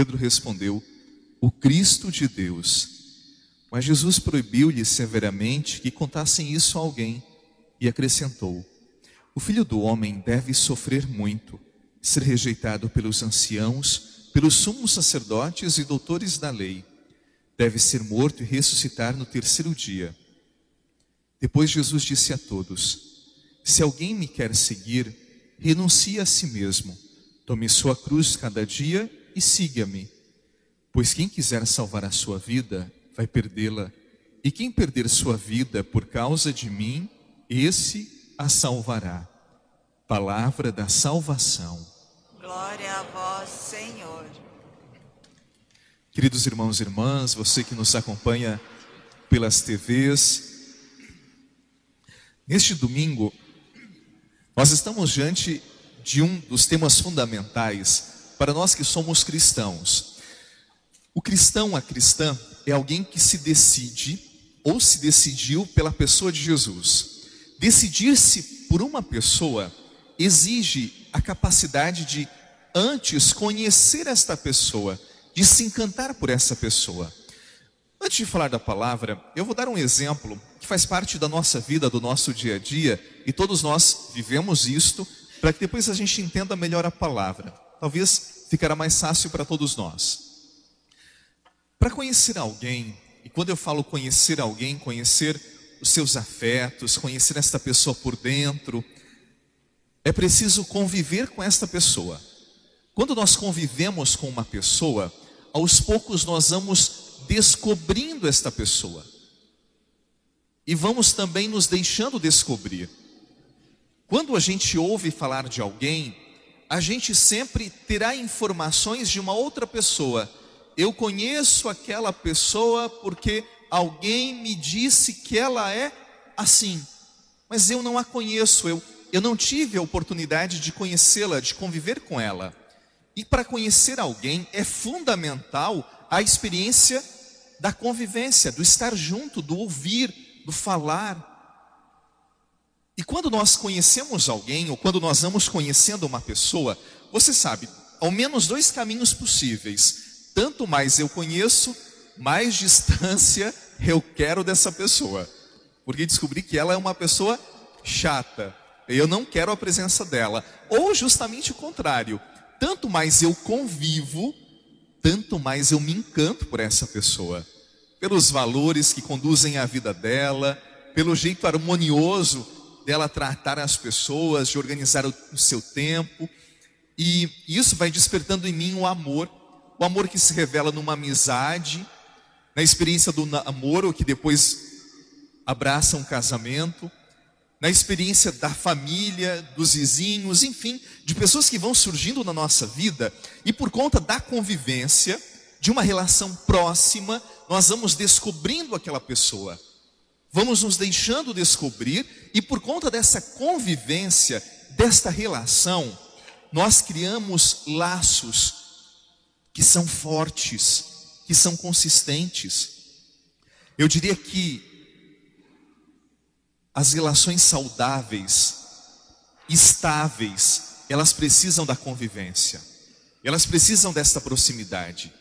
Pedro respondeu: O Cristo de Deus. Mas Jesus proibiu-lhe severamente que contassem isso a alguém e acrescentou: O filho do homem deve sofrer muito, ser rejeitado pelos anciãos, pelos sumos sacerdotes e doutores da lei. Deve ser morto e ressuscitar no terceiro dia. Depois Jesus disse a todos: Se alguém me quer seguir, renuncie a si mesmo, tome sua cruz cada dia e siga-me. Pois quem quiser salvar a sua vida, vai perdê-la, e quem perder sua vida por causa de mim, esse a salvará. Palavra da salvação. Glória a vós, Senhor. Queridos irmãos e irmãs, você que nos acompanha pelas TVs, neste domingo, nós estamos diante de um dos temas fundamentais para nós que somos cristãos. O cristão, a cristã, é alguém que se decide ou se decidiu pela pessoa de Jesus. Decidir-se por uma pessoa exige a capacidade de antes conhecer esta pessoa, de se encantar por essa pessoa. Antes de falar da palavra, eu vou dar um exemplo que faz parte da nossa vida, do nosso dia a dia, e todos nós vivemos isto, para que depois a gente entenda melhor a palavra talvez ficará mais fácil para todos nós. Para conhecer alguém, e quando eu falo conhecer alguém, conhecer os seus afetos, conhecer esta pessoa por dentro, é preciso conviver com esta pessoa. Quando nós convivemos com uma pessoa, aos poucos nós vamos descobrindo esta pessoa. E vamos também nos deixando descobrir. Quando a gente ouve falar de alguém, a gente sempre terá informações de uma outra pessoa. Eu conheço aquela pessoa porque alguém me disse que ela é assim, mas eu não a conheço, eu, eu não tive a oportunidade de conhecê-la, de conviver com ela. E para conhecer alguém é fundamental a experiência da convivência, do estar junto, do ouvir, do falar. E quando nós conhecemos alguém, ou quando nós vamos conhecendo uma pessoa, você sabe, ao menos dois caminhos possíveis. Tanto mais eu conheço, mais distância eu quero dessa pessoa. Porque descobri que ela é uma pessoa chata. Eu não quero a presença dela. Ou justamente o contrário. Tanto mais eu convivo, tanto mais eu me encanto por essa pessoa. Pelos valores que conduzem a vida dela, pelo jeito harmonioso dela tratar as pessoas, de organizar o, o seu tempo. E isso vai despertando em mim o amor, o amor que se revela numa amizade, na experiência do namoro que depois abraça um casamento, na experiência da família, dos vizinhos, enfim, de pessoas que vão surgindo na nossa vida e por conta da convivência, de uma relação próxima, nós vamos descobrindo aquela pessoa vamos nos deixando descobrir, e por conta dessa convivência, desta relação, nós criamos laços que são fortes, que são consistentes. Eu diria que as relações saudáveis, estáveis, elas precisam da convivência, elas precisam desta proximidade.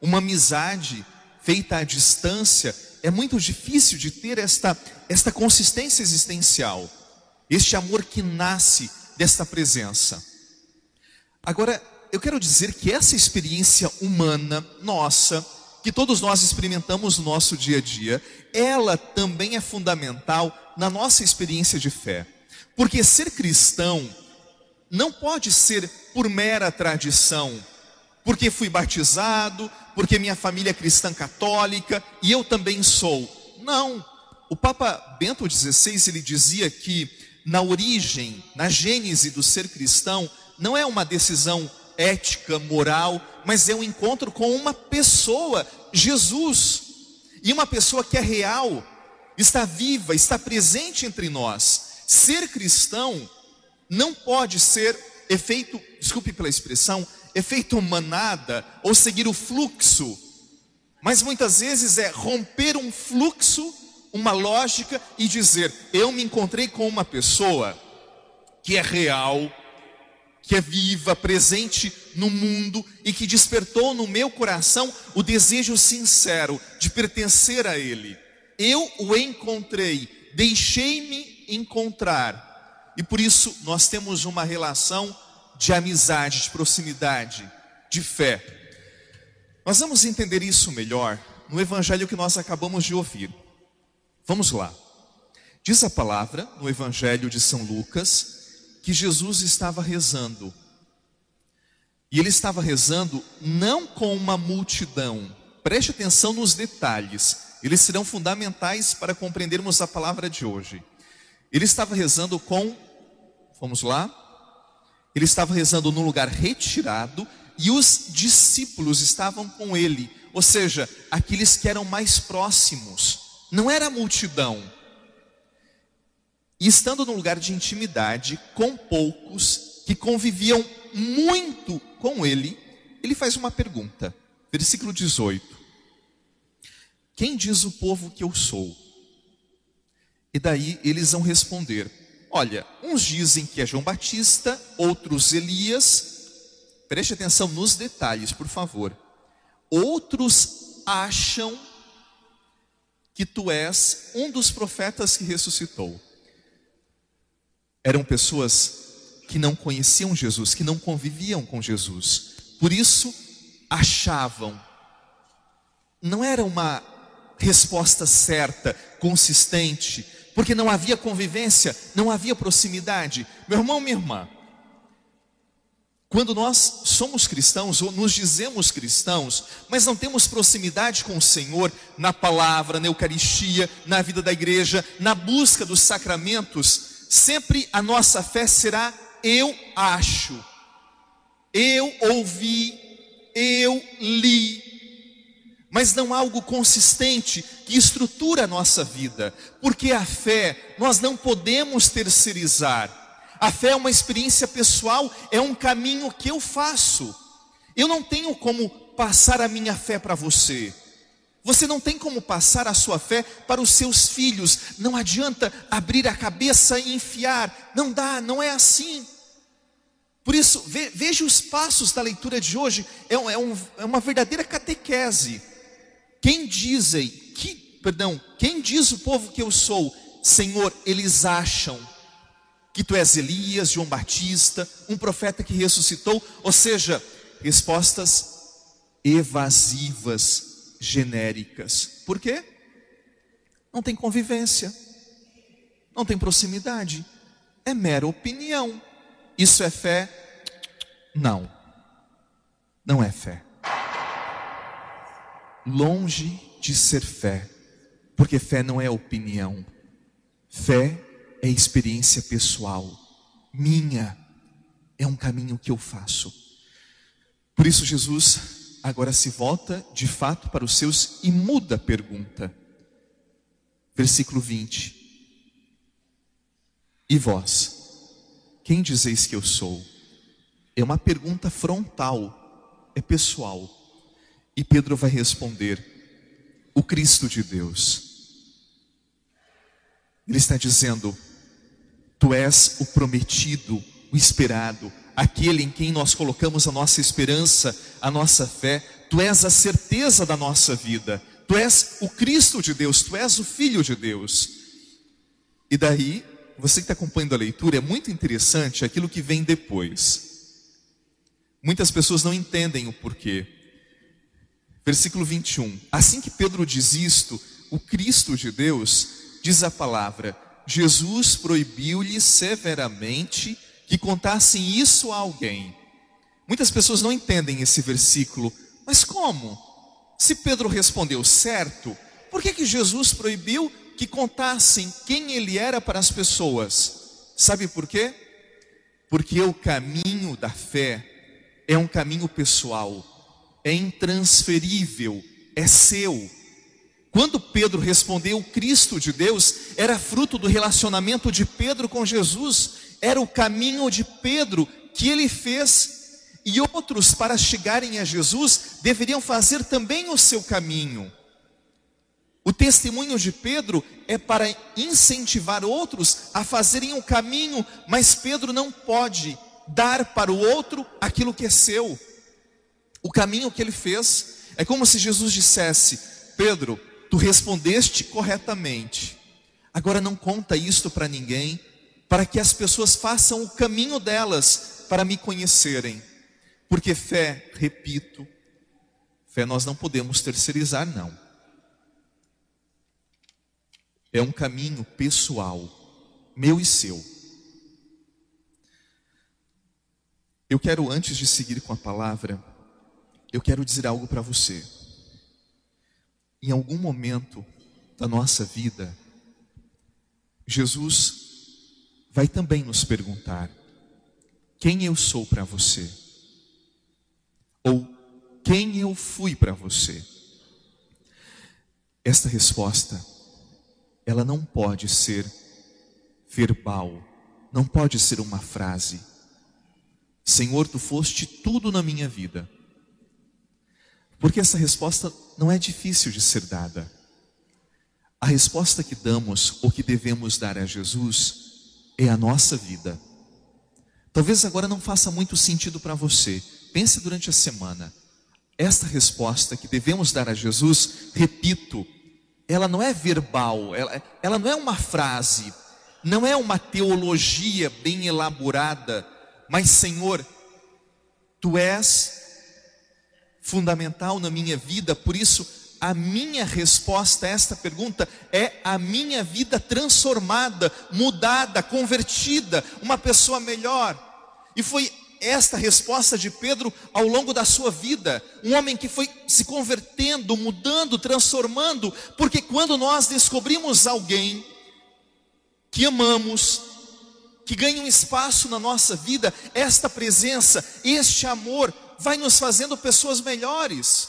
Uma amizade feita à distância, é muito difícil de ter esta, esta consistência existencial, este amor que nasce desta presença. Agora, eu quero dizer que essa experiência humana nossa, que todos nós experimentamos no nosso dia a dia, ela também é fundamental na nossa experiência de fé. Porque ser cristão não pode ser por mera tradição, porque fui batizado, porque minha família é cristã católica e eu também sou. Não. O Papa Bento XVI ele dizia que na origem, na gênese do ser cristão, não é uma decisão ética, moral, mas é um encontro com uma pessoa, Jesus. E uma pessoa que é real, está viva, está presente entre nós. Ser cristão não pode ser efeito, desculpe pela expressão, efeito manada ou seguir o fluxo, mas muitas vezes é romper um fluxo, uma lógica e dizer: eu me encontrei com uma pessoa que é real, que é viva, presente no mundo e que despertou no meu coração o desejo sincero de pertencer a Ele. Eu o encontrei, deixei-me encontrar, e por isso nós temos uma relação de amizade, de proximidade, de fé. Nós vamos entender isso melhor no evangelho que nós acabamos de ouvir. Vamos lá. Diz a palavra no evangelho de São Lucas que Jesus estava rezando. E ele estava rezando não com uma multidão. Preste atenção nos detalhes, eles serão fundamentais para compreendermos a palavra de hoje. Ele estava rezando com, vamos lá, ele estava rezando num lugar retirado e os discípulos estavam com ele, ou seja, aqueles que eram mais próximos, não era a multidão. E estando num lugar de intimidade com poucos que conviviam muito com ele, ele faz uma pergunta, versículo 18: Quem diz o povo que eu sou? E daí eles vão responder: Olha, uns dizem que é João Batista, outros Elias. Preste atenção nos detalhes, por favor. Outros acham que tu és um dos profetas que ressuscitou. Eram pessoas que não conheciam Jesus, que não conviviam com Jesus. Por isso, achavam. Não era uma resposta certa, consistente, porque não havia convivência, não havia proximidade. Meu irmão, minha irmã, quando nós somos cristãos ou nos dizemos cristãos, mas não temos proximidade com o Senhor na palavra, na Eucaristia, na vida da igreja, na busca dos sacramentos, sempre a nossa fé será eu acho, eu ouvi, eu li, mas não algo consistente que estrutura a nossa vida, porque a fé nós não podemos terceirizar. A fé é uma experiência pessoal, é um caminho que eu faço. Eu não tenho como passar a minha fé para você. Você não tem como passar a sua fé para os seus filhos. Não adianta abrir a cabeça e enfiar. Não dá, não é assim. Por isso, veja os passos da leitura de hoje. É, é, um, é uma verdadeira catequese. Quem dizem que, perdão, quem diz o povo que eu sou? Senhor, eles acham que tu és Elias, João Batista, um profeta que ressuscitou, ou seja, respostas evasivas, genéricas. Por quê? Não tem convivência, não tem proximidade, é mera opinião. Isso é fé? Não, não é fé longe de ser fé, porque fé não é opinião, fé é experiência pessoal, minha, é um caminho que eu faço. Por isso, Jesus agora se volta de fato para os seus e muda a pergunta. Versículo 20: E vós, quem dizeis que eu sou? É uma pergunta frontal, é pessoal. E Pedro vai responder: O Cristo de Deus. Ele está dizendo: Tu és o prometido, o esperado, aquele em quem nós colocamos a nossa esperança, a nossa fé. Tu és a certeza da nossa vida. Tu és o Cristo de Deus, tu és o Filho de Deus. E daí, você que está acompanhando a leitura, é muito interessante aquilo que vem depois. Muitas pessoas não entendem o porquê. Versículo 21. Assim que Pedro diz isto, o Cristo de Deus, diz a palavra: Jesus proibiu-lhe severamente que contassem isso a alguém. Muitas pessoas não entendem esse versículo, mas como? Se Pedro respondeu certo, por que, que Jesus proibiu que contassem quem ele era para as pessoas? Sabe por quê? Porque o caminho da fé é um caminho pessoal, é intransferível, é seu. Quando Pedro respondeu Cristo de Deus, era fruto do relacionamento de Pedro com Jesus, era o caminho de Pedro que ele fez, e outros, para chegarem a Jesus, deveriam fazer também o seu caminho. O testemunho de Pedro é para incentivar outros a fazerem o caminho, mas Pedro não pode dar para o outro aquilo que é seu. O caminho que ele fez é como se Jesus dissesse: Pedro, tu respondeste corretamente. Agora não conta isto para ninguém, para que as pessoas façam o caminho delas para me conhecerem. Porque fé, repito, fé nós não podemos terceirizar, não é um caminho pessoal, meu e seu. Eu quero, antes de seguir com a palavra, eu quero dizer algo para você. Em algum momento da nossa vida, Jesus vai também nos perguntar: quem eu sou para você? Ou quem eu fui para você? Esta resposta ela não pode ser verbal, não pode ser uma frase. Senhor, tu foste tudo na minha vida. Porque essa resposta não é difícil de ser dada. A resposta que damos ou que devemos dar a Jesus é a nossa vida. Talvez agora não faça muito sentido para você. Pense durante a semana. Esta resposta que devemos dar a Jesus, repito, ela não é verbal, ela, ela não é uma frase, não é uma teologia bem elaborada, mas Senhor, Tu és fundamental na minha vida, por isso a minha resposta a esta pergunta é a minha vida transformada, mudada, convertida, uma pessoa melhor. E foi esta resposta de Pedro ao longo da sua vida. Um homem que foi se convertendo, mudando, transformando, porque quando nós descobrimos alguém que amamos, que ganha um espaço na nossa vida, esta presença, este amor, vai nos fazendo pessoas melhores.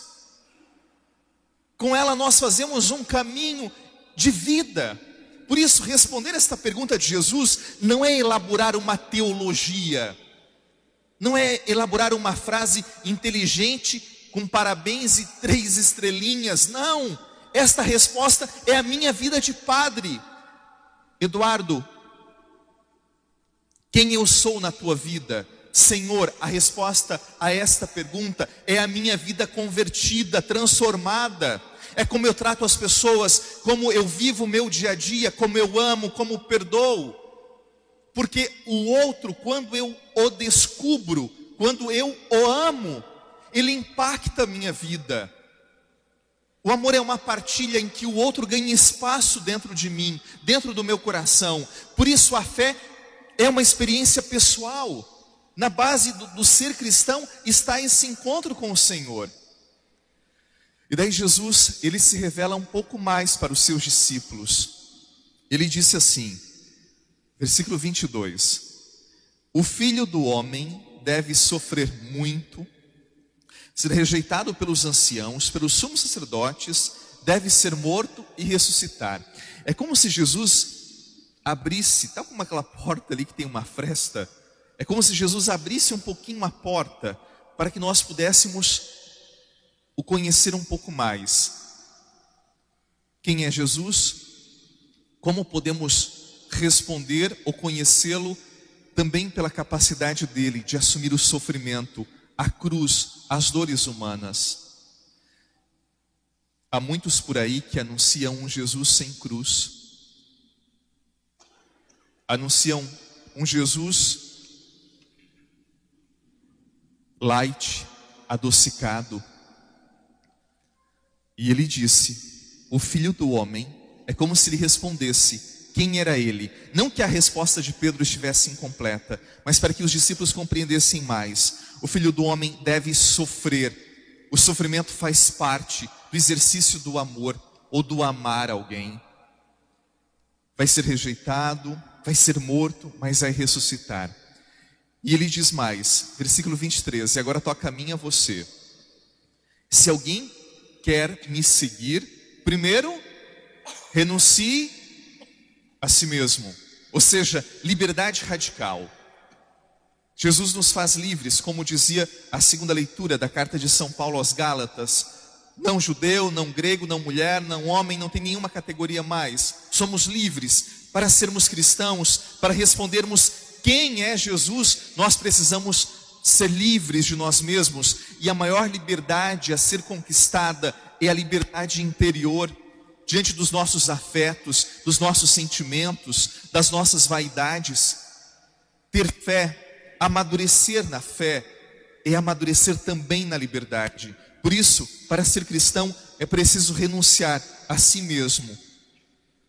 Com ela nós fazemos um caminho de vida. Por isso, responder esta pergunta de Jesus não é elaborar uma teologia não é elaborar uma frase inteligente com parabéns e três estrelinhas. Não. Esta resposta é a minha vida de padre. Eduardo, quem eu sou na tua vida? Senhor, a resposta a esta pergunta é a minha vida convertida, transformada. É como eu trato as pessoas, como eu vivo o meu dia a dia, como eu amo, como perdoo. Porque o outro, quando eu o descubro, quando eu o amo, ele impacta a minha vida. O amor é uma partilha em que o outro ganha espaço dentro de mim, dentro do meu coração. Por isso a fé é uma experiência pessoal. Na base do, do ser cristão está esse encontro com o Senhor. E daí Jesus, ele se revela um pouco mais para os seus discípulos. Ele disse assim: Versículo 22. O filho do homem deve sofrer muito, ser rejeitado pelos anciãos, pelos sumos sacerdotes, deve ser morto e ressuscitar. É como se Jesus abrisse, tal como aquela porta ali que tem uma fresta, é como se Jesus abrisse um pouquinho a porta para que nós pudéssemos o conhecer um pouco mais. Quem é Jesus? Como podemos responder ou conhecê-lo também pela capacidade dele de assumir o sofrimento, a cruz, as dores humanas. Há muitos por aí que anunciam um Jesus sem cruz, anunciam um Jesus light, adocicado. E ele disse: O filho do homem é como se lhe respondesse: quem era ele. Não que a resposta de Pedro estivesse incompleta, mas para que os discípulos compreendessem mais. O filho do homem deve sofrer. O sofrimento faz parte do exercício do amor ou do amar alguém. Vai ser rejeitado, vai ser morto, mas vai ressuscitar. E ele diz mais, versículo 23, e agora toca a mim a você. Se alguém quer me seguir, primeiro renuncie a si mesmo, ou seja, liberdade radical. Jesus nos faz livres, como dizia a segunda leitura da carta de São Paulo aos Gálatas. Não judeu, não grego, não mulher, não homem, não tem nenhuma categoria mais. Somos livres para sermos cristãos, para respondermos quem é Jesus, nós precisamos ser livres de nós mesmos, e a maior liberdade a ser conquistada é a liberdade interior, diante dos nossos afetos, dos nossos sentimentos, das nossas vaidades. Ter fé amadurecer na fé é amadurecer também na liberdade. Por isso, para ser cristão, é preciso renunciar a si mesmo,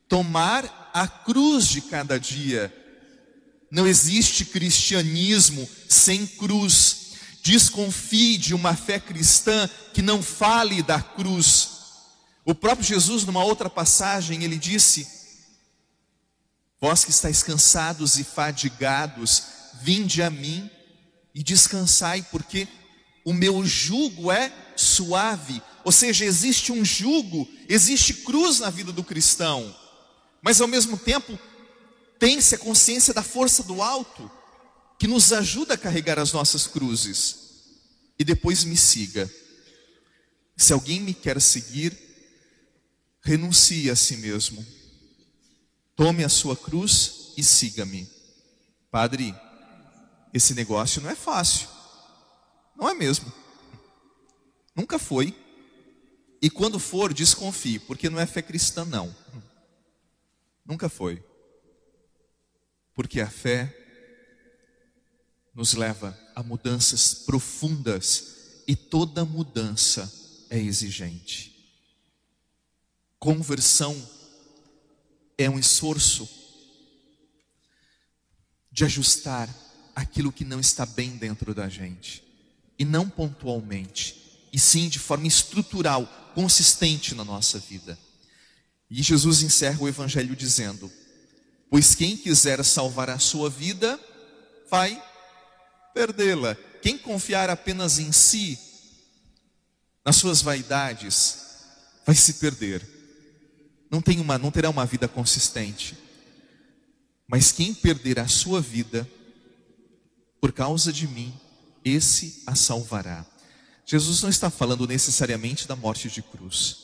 tomar a cruz de cada dia. Não existe cristianismo sem cruz. Desconfie de uma fé cristã que não fale da cruz. O próprio Jesus, numa outra passagem, ele disse: Vós que estáis cansados e fadigados, Vinde a mim e descansai, porque o meu jugo é suave. Ou seja, existe um jugo, existe cruz na vida do cristão, mas ao mesmo tempo tem-se a consciência da força do alto, que nos ajuda a carregar as nossas cruzes. E depois me siga. Se alguém me quer seguir, renuncie a si mesmo. Tome a sua cruz e siga-me. Padre, esse negócio não é fácil. Não é mesmo. Nunca foi. E quando for, desconfie, porque não é fé cristã, não. Nunca foi. Porque a fé nos leva a mudanças profundas e toda mudança é exigente. Conversão é um esforço de ajustar aquilo que não está bem dentro da gente. E não pontualmente, e sim de forma estrutural, consistente na nossa vida. E Jesus encerra o evangelho dizendo: Pois quem quiser salvar a sua vida, vai perdê-la. Quem confiar apenas em si, nas suas vaidades, vai se perder. Não, tem uma, não terá uma vida consistente. Mas quem perder a sua vida, por causa de mim, esse a salvará. Jesus não está falando necessariamente da morte de cruz,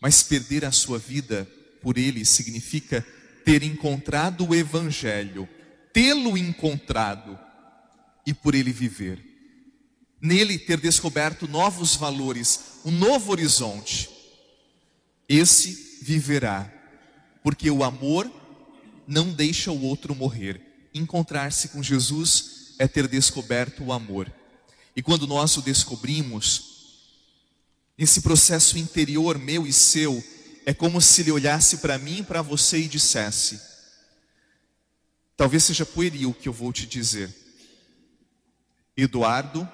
mas perder a sua vida por ele significa ter encontrado o Evangelho, tê-lo encontrado e por ele viver. Nele ter descoberto novos valores, um novo horizonte. Esse viverá, porque o amor não deixa o outro morrer. Encontrar-se com Jesus é ter descoberto o amor. E quando nós o descobrimos, esse processo interior meu e seu, é como se ele olhasse para mim e para você e dissesse: Talvez seja pueril o que eu vou te dizer. Eduardo,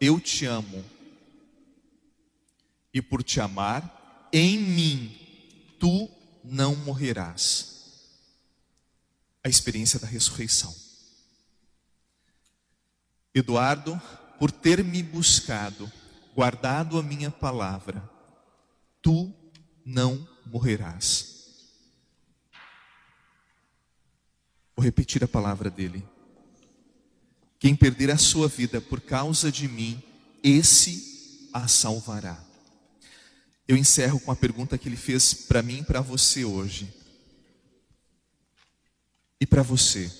eu te amo. E por te amar, em mim tu não morrerás. A experiência da ressurreição. Eduardo, por ter me buscado, guardado a minha palavra, tu não morrerás. Vou repetir a palavra dele. Quem perder a sua vida por causa de mim, esse a salvará. Eu encerro com a pergunta que ele fez para mim e para você hoje. E para você,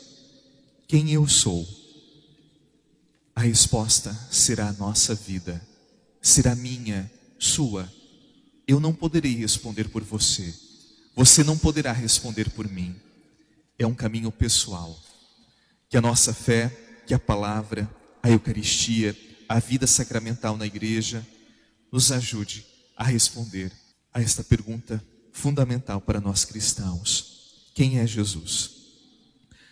quem eu sou? A resposta será a nossa vida, será minha, sua. Eu não poderei responder por você, você não poderá responder por mim. É um caminho pessoal. Que a nossa fé, que a palavra, a Eucaristia, a vida sacramental na igreja, nos ajude a responder a esta pergunta fundamental para nós cristãos: quem é Jesus?